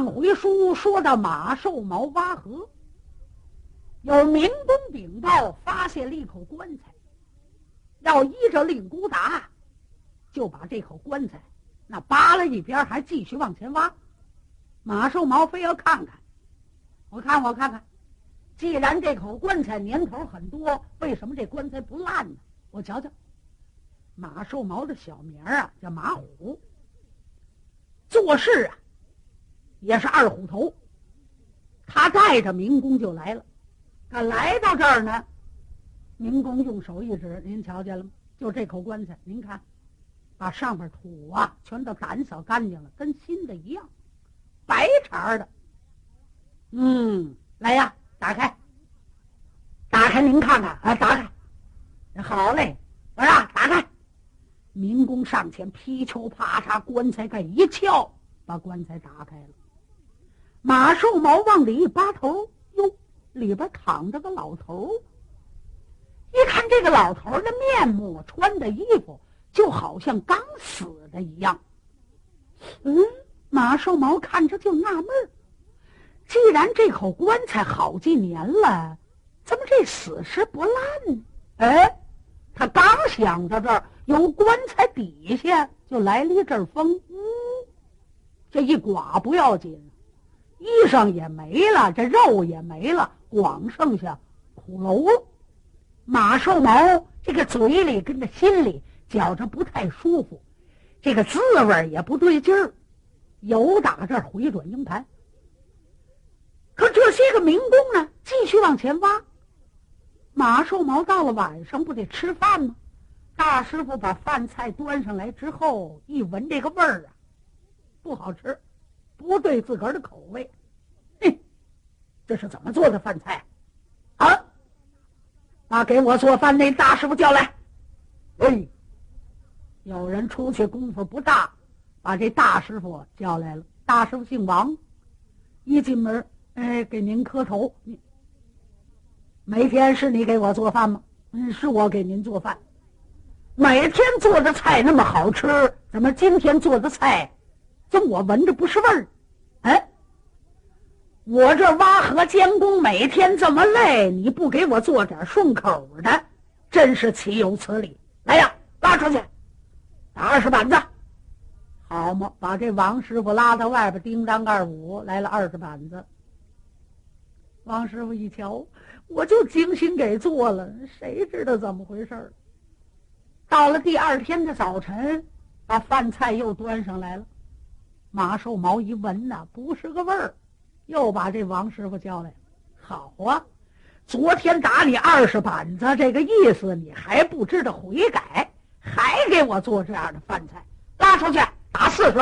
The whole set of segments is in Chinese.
上回书说到马寿毛挖河，有民工禀报发现了一口棺材，要依着令姑达，就把这口棺材那扒了一边，还继续往前挖。马寿毛非要看看，我看我看看，既然这口棺材年头很多，为什么这棺材不烂呢？我瞧瞧，马寿毛的小名啊叫马虎，做事啊也是二虎头。他带着民工就来了，他来到这儿呢，民工用手一指，您瞧见了吗？就这口棺材，您看，把上边土啊全都掸扫干净了，跟新的一样。白茬的，嗯，来呀，打开，打开，您看看，啊，打开，好嘞，我说打开，民工上前劈敲啪嚓，棺材盖一撬，把棺材打开了。马寿毛往里一扒头，哟，里边躺着个老头一看这个老头的面目，穿的衣服，就好像刚死的一样，嗯。马寿毛看着就纳闷，既然这口棺材好几年了，怎么这死尸不烂呢？哎，他刚想到这儿，有棺材底下就来了一阵风，呜，这一刮不要紧，衣裳也没了，这肉也没了，光剩下骷髅。马寿毛这个嘴里跟着心里觉着不太舒服，这个滋味也不对劲儿。有打这儿回转鹰盘，可这些个民工呢，继续往前挖。马寿毛到了晚上不得吃饭吗？大师傅把饭菜端上来之后，一闻这个味儿啊，不好吃，不对自个儿的口味。哼，这是怎么做的饭菜？啊！把给我做饭那大师傅叫来。哎，有人出去功夫不大。把这大师傅叫来了。大师傅姓王，一进门，哎，给您磕头。你每天是你给我做饭吗？嗯，是我给您做饭。每天做的菜那么好吃，怎么今天做的菜，怎么我闻着不是味儿？哎，我这挖河监工每天这么累，你不给我做点顺口的，真是岂有此理！来呀，拉出去，打二十板子。好嘛，把这王师傅拉到外边，叮当二五来了二十板子。王师傅一瞧，我就精心给做了，谁知道怎么回事儿到了第二天的早晨，把饭菜又端上来了。马寿毛一闻呐，不是个味儿，又把这王师傅叫来。好啊，昨天打你二十板子，这个意思你还不知道悔改，还给我做这样的饭菜，拉出去。打四十，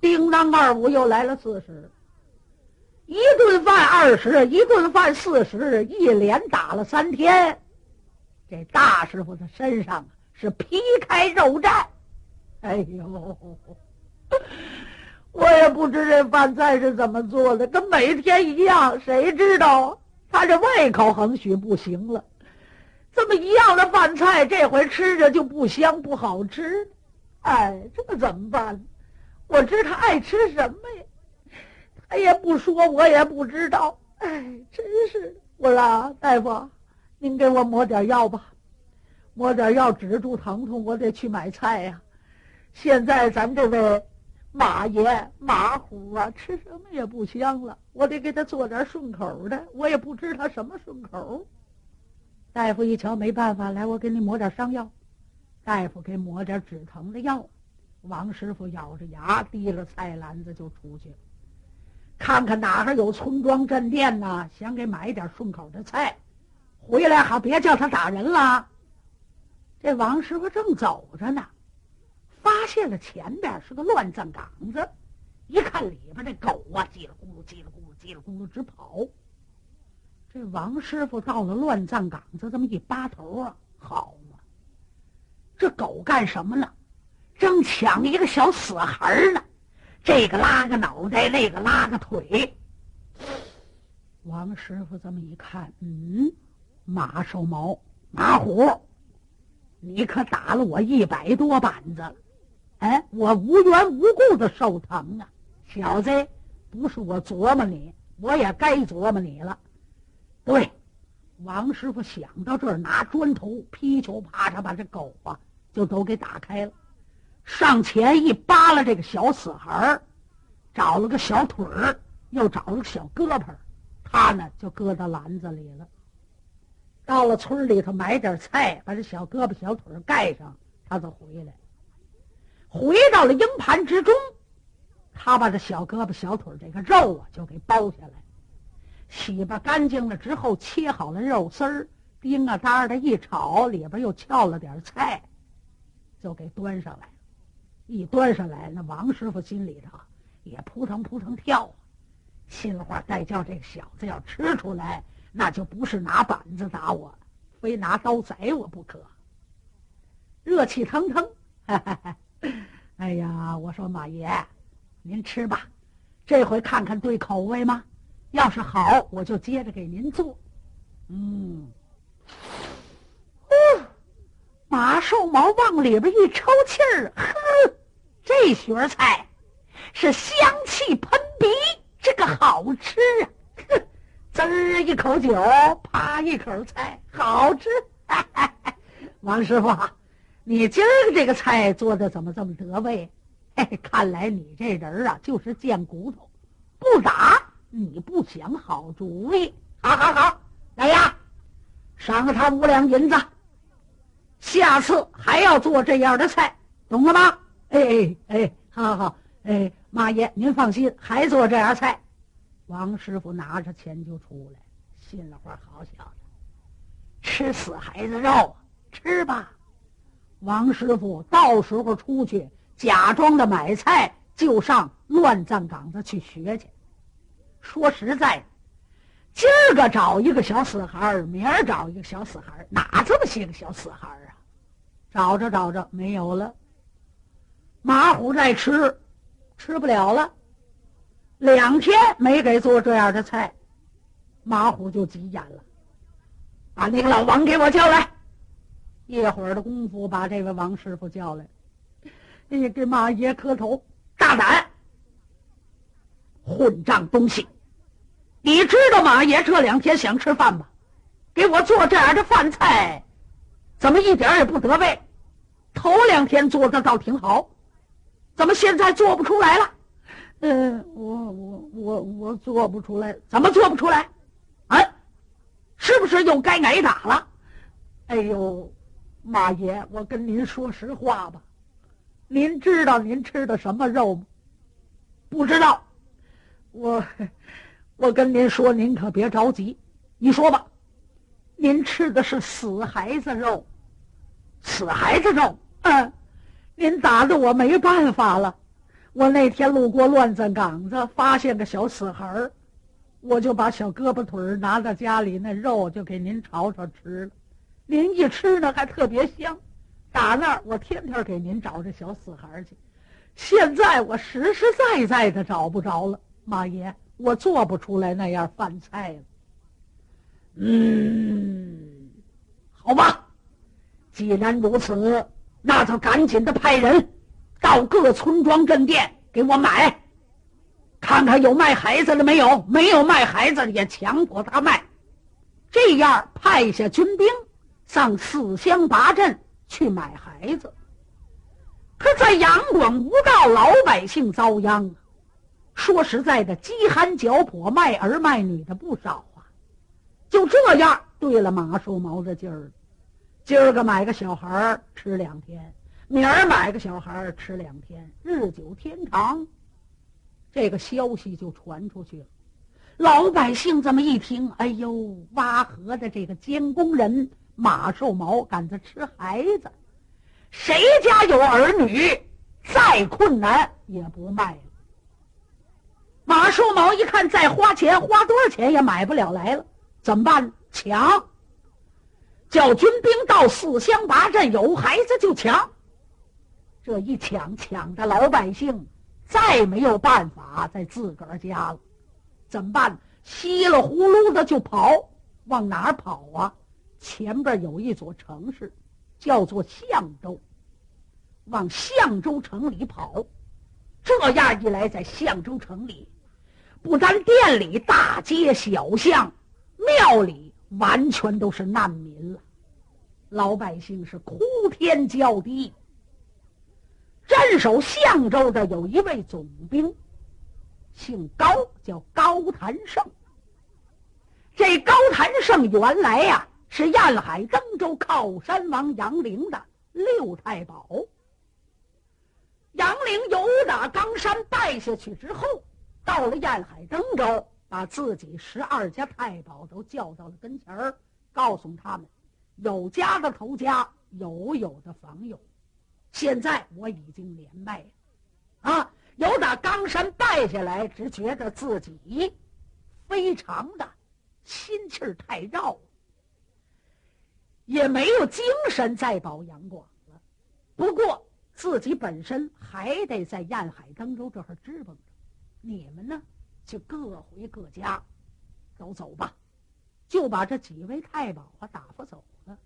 叮当二五又来了四十，一顿饭二十，一顿饭四十，一连打了三天。这大师傅的身上是皮开肉绽。哎呦，我也不知这饭菜是怎么做的，跟每天一样。谁知道他这胃口横许不行了？这么一样的饭菜，这回吃着就不香不好吃。哎，这可怎么办？我知他爱吃什么呀，他也不说，我也不知道。哎，真是！我说大夫，您给我抹点药吧，抹点药止住疼痛。我得去买菜呀。现在咱们这位马爷马虎啊，吃什么也不香了。我得给他做点顺口的，我也不知他什么顺口。大夫一瞧，没办法，来，我给你抹点伤药。大夫给抹点止疼的药，王师傅咬着牙提了菜篮子就出去了，看看哪还有村庄镇店呢，想给买点顺口的菜，回来好别叫他打人了。这王师傅正走着呢，发现了前边是个乱葬岗子，一看里边这狗啊，叽里咕噜叽里咕噜叽里咕噜直跑。这王师傅到了乱葬岗子，这么一扒头啊，好。这狗干什么呢？正抢一个小死孩呢，这个拉个脑袋，那个拉个腿。王师傅这么一看，嗯，马寿毛、马虎，你可打了我一百多板子了，哎，我无缘无故的受疼啊！小子，不是我琢磨你，我也该琢磨你了。对，王师傅想到这儿，拿砖头劈球啪嚓把这狗啊就都给打开了，上前一扒拉这个小死孩儿，找了个小腿儿，又找了个小胳膊，他呢就搁到篮子里了。到了村里头买点菜，把这小胳膊小腿盖上，他就回来。回到了鹰盘之中，他把这小胳膊小腿这个肉啊就给剥下来。洗吧干净了之后，切好了肉丝儿，叮啊当的一炒，里边又翘了点菜，就给端上来。一端上来，那王师傅心里头也扑腾扑腾跳，心里话再叫这小子要吃出来，那就不是拿板子打我，非拿刀宰我不可。热气腾腾，哈哈哈 哎呀，我说马爷，您吃吧，这回看看对口味吗？要是好，我就接着给您做。嗯，马寿毛往里边一抽气儿，呵，这学菜是香气喷鼻，这个好吃啊！滋儿一口酒，啪一口菜，好吃。王师傅，你今儿个这个菜做的怎么这么得味？嘿 嘿，看来你这人啊，就是贱骨头，不打。你不想好主意，好好好，来呀，赏他五两银子。下次还要做这样的菜，懂了吗？哎哎哎，好好好，哎，马爷您放心，还做这样菜。王师傅拿着钱就出来，心里话：好小子，吃死孩子肉，吃吧。王师傅到时候出去假装的买菜，就上乱葬岗子去学去。说实在，今儿个找一个小死孩儿，明儿找一个小死孩儿，哪这么些个小死孩儿啊？找着找着没有了。马虎在吃，吃不了了。两天没给做这样的菜，马虎就急眼了，把那个老王给我叫来。一会儿的功夫，把这位王师傅叫来，哎呀，给马爷磕头，大胆，混账东西！你知道马爷这两天想吃饭吗？给我做这样的饭菜，怎么一点也不得味？头两天做的倒挺好，怎么现在做不出来了？嗯，我我我我做不出来，怎么做不出来？啊，是不是又该挨打了？哎呦，马爷，我跟您说实话吧，您知道您吃的什么肉吗？不知道，我。我跟您说，您可别着急，你说吧，您吃的是死孩子肉，死孩子肉，嗯，您打的我没办法了。我那天路过乱葬岗子，发现个小死孩儿，我就把小胳膊腿儿拿到家里，那肉就给您炒炒吃了。您一吃呢，还特别香。打那儿，我天天给您找这小死孩去。现在我实实在在的找不着了，马爷。我做不出来那样饭菜了。嗯，好吧，既然如此，那就赶紧的派人到各村庄镇店给我买，看看有卖孩子的没有？没有卖孩子的也强迫他卖。这样派下军兵上四乡八镇去买孩子。可在杨广无告，老百姓遭殃。说实在的，饥寒交迫，卖儿卖女的不少啊。就这样，对了马寿毛的劲儿，今儿个买个小孩吃两天，明儿买个小孩吃两天，日久天长，这个消息就传出去了。老百姓这么一听，哎呦，挖河的这个监工人马寿毛赶着吃孩子，谁家有儿女，再困难也不卖了。马寿毛一看，再花钱，花多少钱也买不了来了，怎么办？抢！叫军兵到四乡八镇，有孩子就抢。这一抢，抢的老百姓再没有办法在自个儿家了，怎么办？稀里呼噜的就跑，往哪儿跑啊？前边有一座城市，叫做象州，往象州城里跑。这样一来，在相州城里，不单店里、大街小巷、庙里完全都是难民了，老百姓是哭天叫地。镇守相州的有一位总兵，姓高，叫高谭胜。这高谭胜原来呀是燕海登州靠山王杨凌的六太保。杨凌由打冈山败下去之后，到了燕海登州，把自己十二家太保都叫到了跟前儿，告诉他们：有家的投家，有有的防有。现在我已经连麦，啊，由打冈山败下来，只觉得自己非常的心气儿太绕，也没有精神再保杨广了。不过自己本身还得在燕海登州这儿支棱着，你们呢就各回各家，都走吧，就把这几位太保啊打发走了，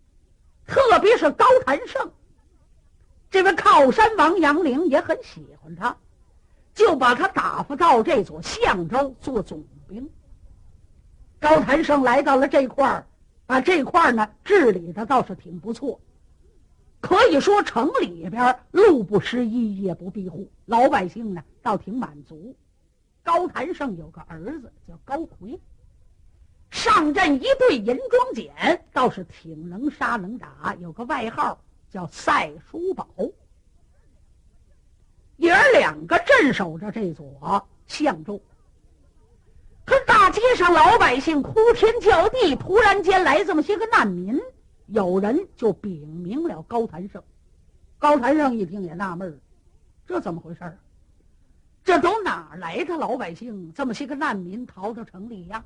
特别是高谭胜。这位靠山王杨凌也很喜欢他，就把他打发到这座象州做总兵。高谭胜来到了这块儿，把这块儿呢治理的倒是挺不错，可以说城里边路不拾遗，夜不闭户，老百姓呢倒挺满足。高谭胜有个儿子叫高奎，上阵一对银装锏，倒是挺能杀能打，有个外号。叫赛叔宝，爷儿两个镇守着这座相州。街上老百姓哭天叫地，突然间来这么些个难民，有人就禀明了高谭胜。高谭胜一听也纳闷这怎么回事儿这都哪来的老百姓？这么些个难民逃到城里呀？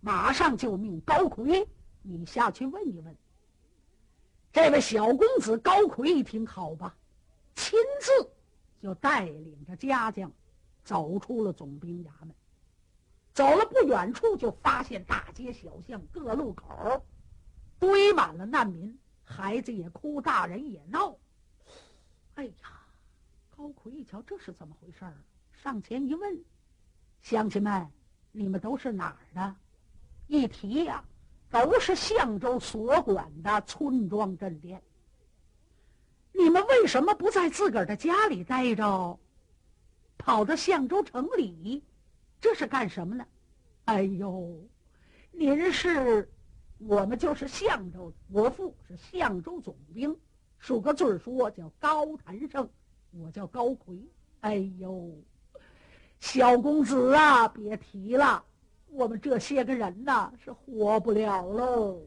马上就命高奎，你下去问一问。这位小公子高奎一听，好吧，亲自就带领着家将走出了总兵衙门。走了不远处，就发现大街小巷各路口堆满了难民，孩子也哭，大人也闹。哎呀，高奎一瞧，这是怎么回事儿？上前一问，乡亲们，你们都是哪儿的？一提呀。都是相州所管的村庄镇店。你们为什么不在自个儿的家里待着，跑到相州城里？这是干什么呢？哎呦，您是，我们就是相州国父，是相州总兵，数个字说叫高谈胜，我叫高奎。哎呦，小公子啊，别提了。我们这些个人呐，是活不了喽。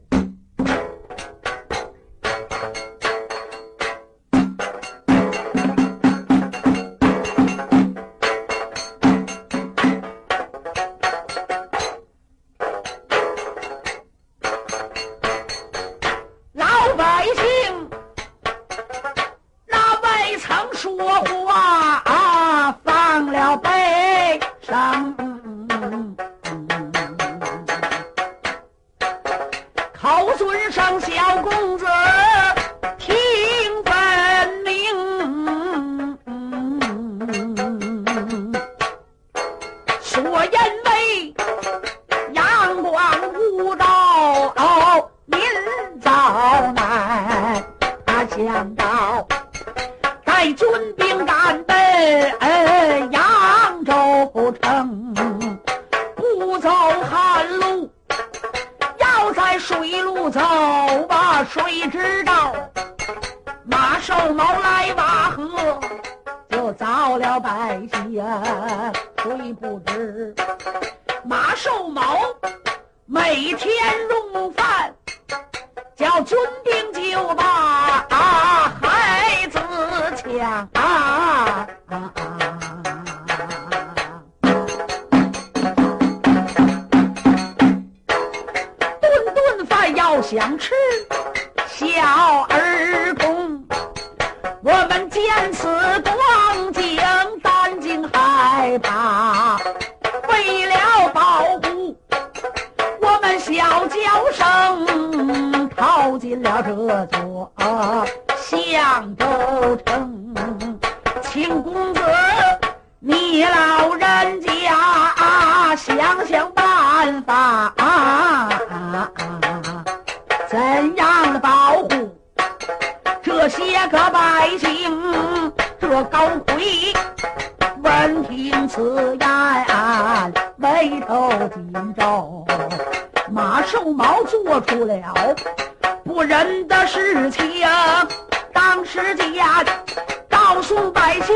走吧，谁知道马寿毛来拔河就遭了百姓呀，虽不知马寿毛每天用饭叫军兵酒吧，啊。想吃，小儿童，我们见此光景。担惊害怕，为了保护我们小娇生，逃进了这座相州城。秦公子。你老人家想想办法啊，怎样的保护这些个百姓？这高魁闻听此言，眉头紧皱，马寿毛做出了不仁的事情，当时间告诉百姓。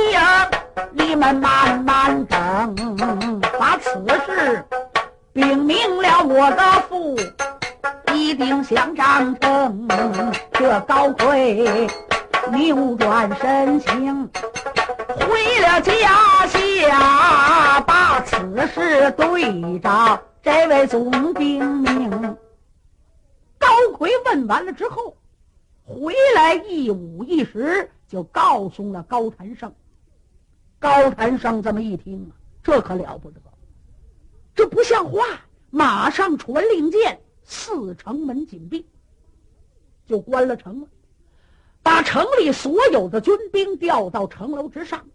你们慢慢等，把此事禀明了我的父，一定想张成。这高魁扭转身形，回了家下，把此事对着这位总兵明。高魁问完了之后，回来一五一十就告诉了高谭胜。高谭胜这么一听啊，这可了不得，这不像话！马上传令箭，四城门紧闭，就关了城了，把城里所有的军兵调到城楼之上，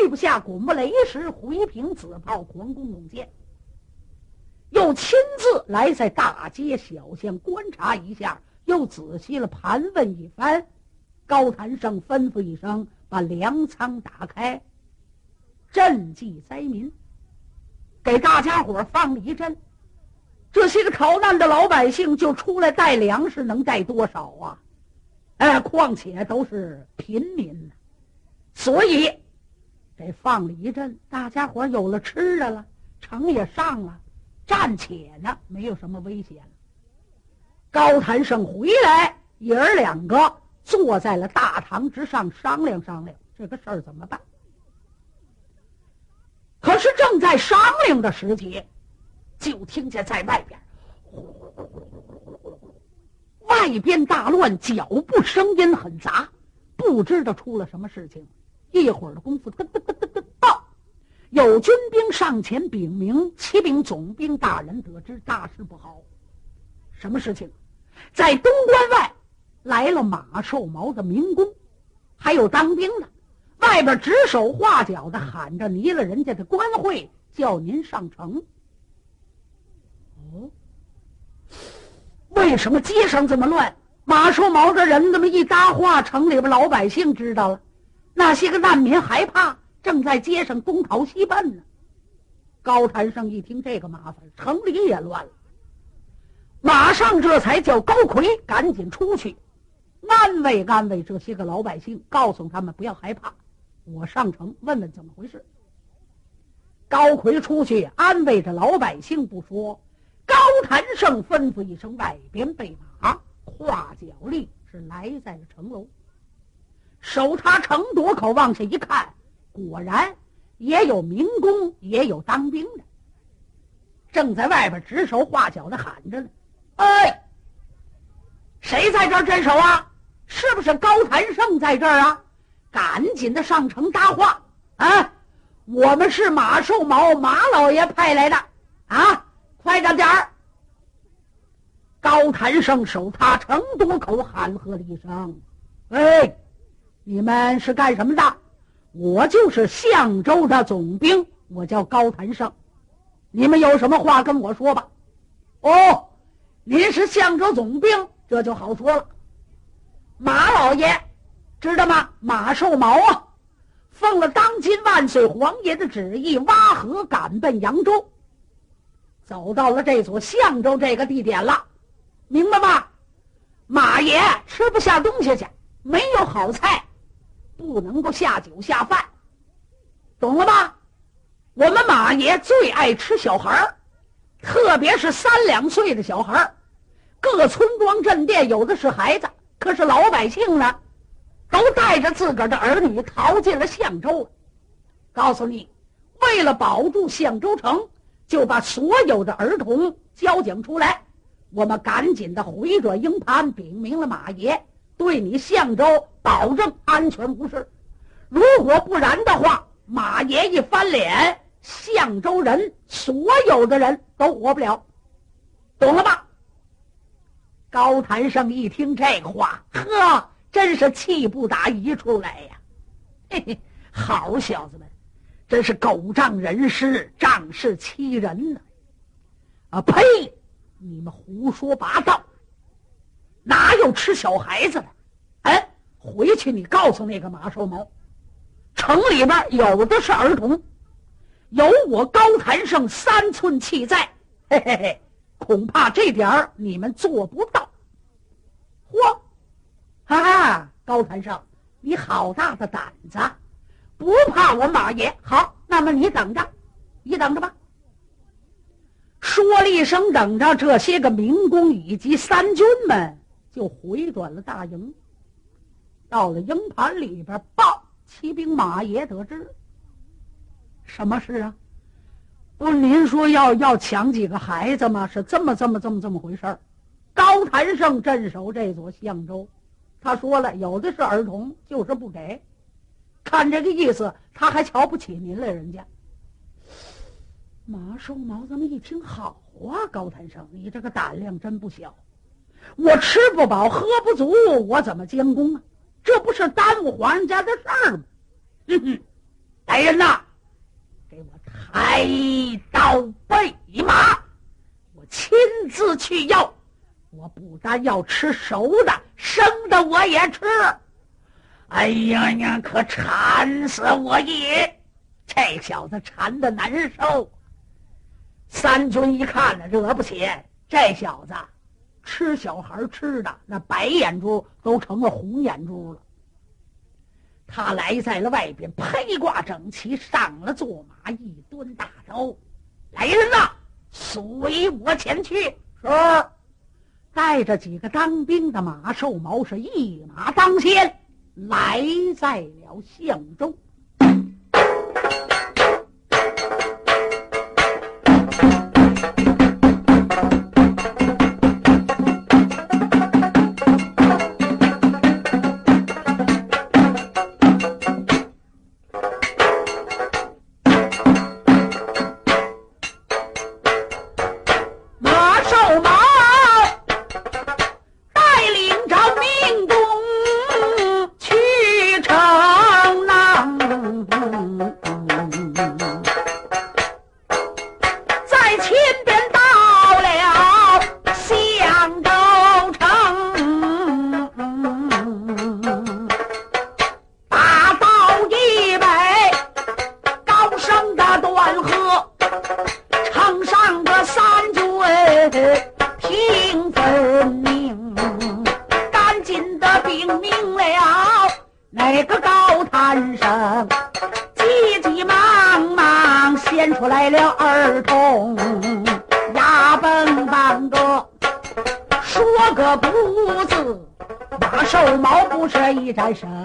遇不下滚木雷石、回平子炮、狂弓弩箭，又亲自来在大街小巷观察一下，又仔细了盘问一番。高谈生吩咐一声，把粮仓打开。赈济灾民，给大家伙放了一阵。这些个逃难的老百姓就出来带粮食，能带多少啊？哎，况且都是平民，所以这放了一阵，大家伙有了吃的了，城也上了，暂且呢没有什么危险。高谭胜回来，爷儿两个坐在了大堂之上，商量商量这个事儿怎么办。可是正在商量的时节，就听见在外边，外边大乱，脚步声音很杂，不知道出了什么事情。一会儿的功夫，噔噔噔噔噔到，有军兵上前禀明，启禀总兵大人，得知大事不好。什么事情？在东关外来了马寿毛的民工，还有当兵的。外边指手画脚的喊着离了人家的官会，叫您上城。哦，为什么街上这么乱？马寿毛这人这么一搭话，城里边老百姓知道了，那些个难民害怕，正在街上东逃西奔呢。高谭生一听这个麻烦，城里也乱了，马上这才叫高奎赶紧出去，安慰安慰这些个老百姓，告诉他们不要害怕。我上城问问怎么回事。高奎出去安慰着老百姓不说，高谭胜吩咐一声，外边备马，跨脚力是来在了城楼。手插城垛口往下一看，果然也有民工，也有当兵的，正在外边指手画脚的喊着呢。哎，谁在这儿镇守啊？是不是高谭胜在这儿啊？赶紧的上城搭话啊！我们是马寿毛马老爷派来的啊！快着点儿！高谭胜守他成都口喊喝了一声：“哎，你们是干什么的？我就是相州的总兵，我叫高谭胜。你们有什么话跟我说吧。”哦，您是相州总兵，这就好说了。马老爷。知道吗？马寿毛啊，奉了当今万岁皇爷的旨意，挖河赶奔扬州，走到了这座相州这个地点了，明白吗？马爷吃不下东西去，没有好菜，不能够下酒下饭，懂了吧？我们马爷最爱吃小孩儿，特别是三两岁的小孩儿。各村庄镇店有的是孩子，可是老百姓呢？都带着自个儿的儿女逃进了相州。告诉你，为了保住相州城，就把所有的儿童交警出来。我们赶紧的回转营盘，禀明了马爷，对你相州保证安全无事。如果不然的话，马爷一翻脸，相州人所有的人都活不了，懂了吧？高谭胜一听这话，呵。真是气不打一处来呀！嘿嘿，好小子们，真是狗仗人势，仗势欺人呢！啊呸！你们胡说八道，哪有吃小孩子的？哎，回去你告诉那个马寿毛，城里边有的是儿童，有我高谭胜三寸气在，嘿嘿嘿，恐怕这点儿你们做不到。嚯！哈哈，高谭胜，你好大的胆子，不怕我马爷？好，那么你等着，你等着吧。说了一声“等着”，这些个民工以及三军们就回转了大营。到了营盘里边，报骑兵马爷得知什么事啊？不，您说要要抢几个孩子吗？是这么这么这么这么回事儿。高谭胜镇守这座象州，他说了，有的是儿童，就是不给。看这个意思，他还瞧不起您了，人家。马寿毛这么一听，好啊，高谭生，你这个胆量真不小。我吃不饱喝不足，我怎么监工啊？这不是耽误皇上家的事儿吗？哼哼，来人呐，给我抬刀备马，我亲自去要。我不但要吃熟的，生的我也吃。哎呀呀，可馋死我也！这小子馋的难受。三军一看呢，惹不起这小子，吃小孩吃的那白眼珠都成了红眼珠了。他来在了外边，披挂整齐，上了坐马，一蹲大招：“来人呐，随我前去！”是，带着几个当兵的马寿毛是一马当先，来在了相州。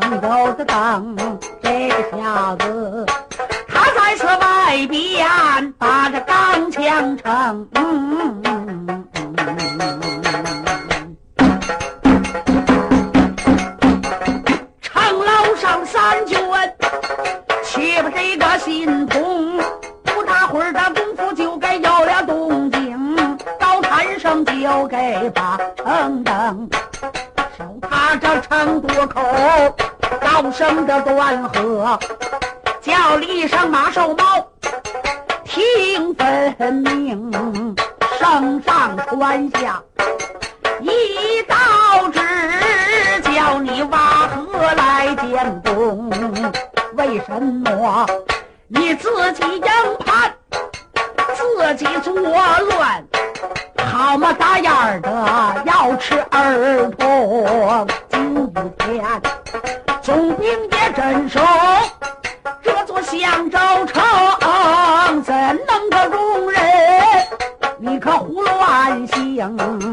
都得等这个小子，他在此外边把这钢枪撑。嗯楼上三卷，岂不这个心痛？不大会儿的功夫就该有了动静，高参生就给把成登。这成多口高声的断喝叫了一声马瘦猫听分明圣上传下一道旨叫你挖河来建工为什么你自己硬盘自己作乱好么大眼的要吃儿童。前，总兵也镇守这座襄州城，怎能够容忍你可胡乱行？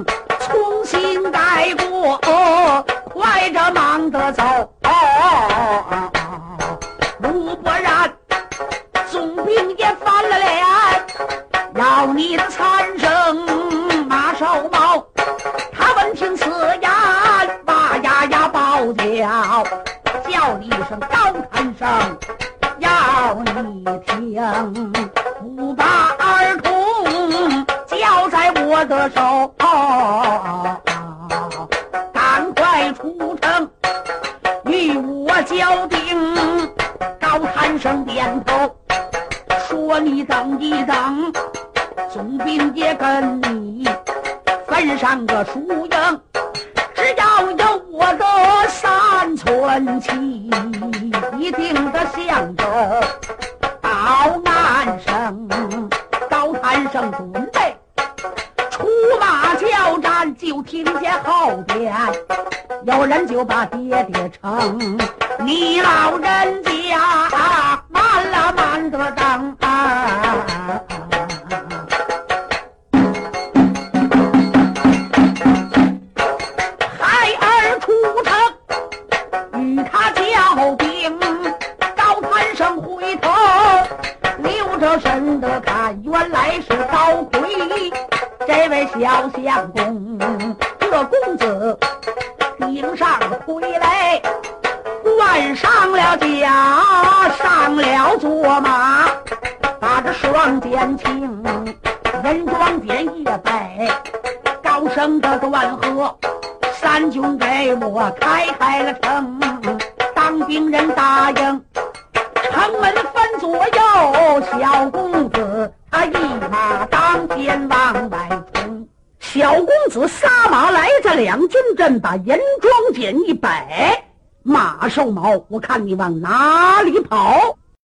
要你听，不把儿童交在我的手，哦哦哦、赶快出城与我交兵。高喊声点头，说你等一等，总兵也跟你分上个输赢，只要有我的。三寸气，一定得向着到南生。高谈生准备出马交战，就听见后边有人就把爹爹称，你老人家慢了慢得当。孩小相公，这公子顶上傀儡，换上了甲，上了坐马，把这双肩轻，人装点一摆，高声的断喝。三军给我开开了城，两军阵，把严装简一摆，马瘦毛，我看你往哪里跑？